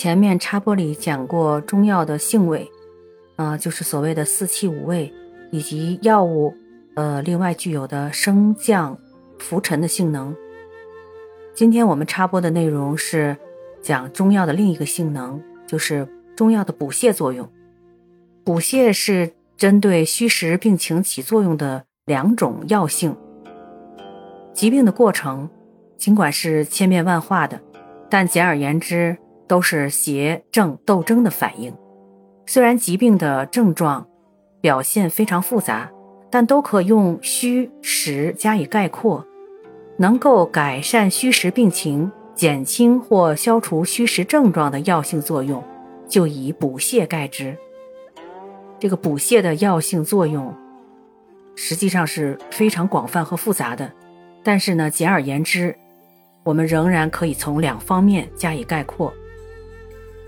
前面插播里讲过中药的性味，啊，就是所谓的四气五味，以及药物，呃，另外具有的升降、浮沉的性能。今天我们插播的内容是讲中药的另一个性能，就是中药的补泻作用。补泻是针对虚实病情起作用的两种药性。疾病的过程尽管是千变万化的，但简而言之。都是邪正斗争的反应。虽然疾病的症状表现非常复杂，但都可用虚实加以概括。能够改善虚实病情、减轻或消除虚实症状的药性作用，就以补泻盖之。这个补泻的药性作用实际上是非常广泛和复杂的，但是呢，简而言之，我们仍然可以从两方面加以概括。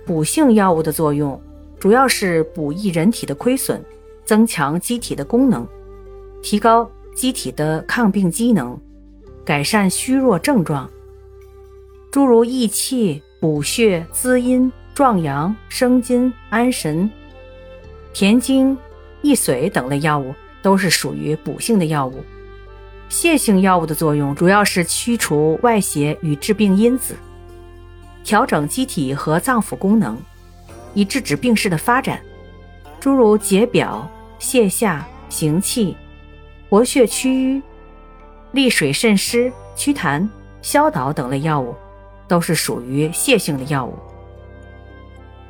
补性药物的作用，主要是补益人体的亏损，增强机体的功能，提高机体的抗病机能，改善虚弱症状。诸如益气、补血、滋阴、壮阳、生津、安神、填精、益髓等类药物，都是属于补性的药物。泻性药物的作用，主要是驱除外邪与致病因子。调整机体和脏腑功能，以制止病势的发展，诸如解表、泻下、行气、活血祛瘀、利水渗湿、祛痰、消导等类药物，都是属于泻性的药物。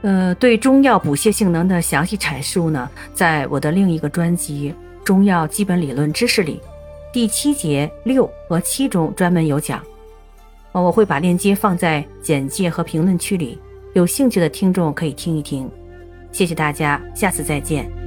呃，对中药补泻性能的详细阐述呢，在我的另一个专辑《中药基本理论知识》里，第七节六和七中专门有讲。我会把链接放在简介和评论区里，有兴趣的听众可以听一听。谢谢大家，下次再见。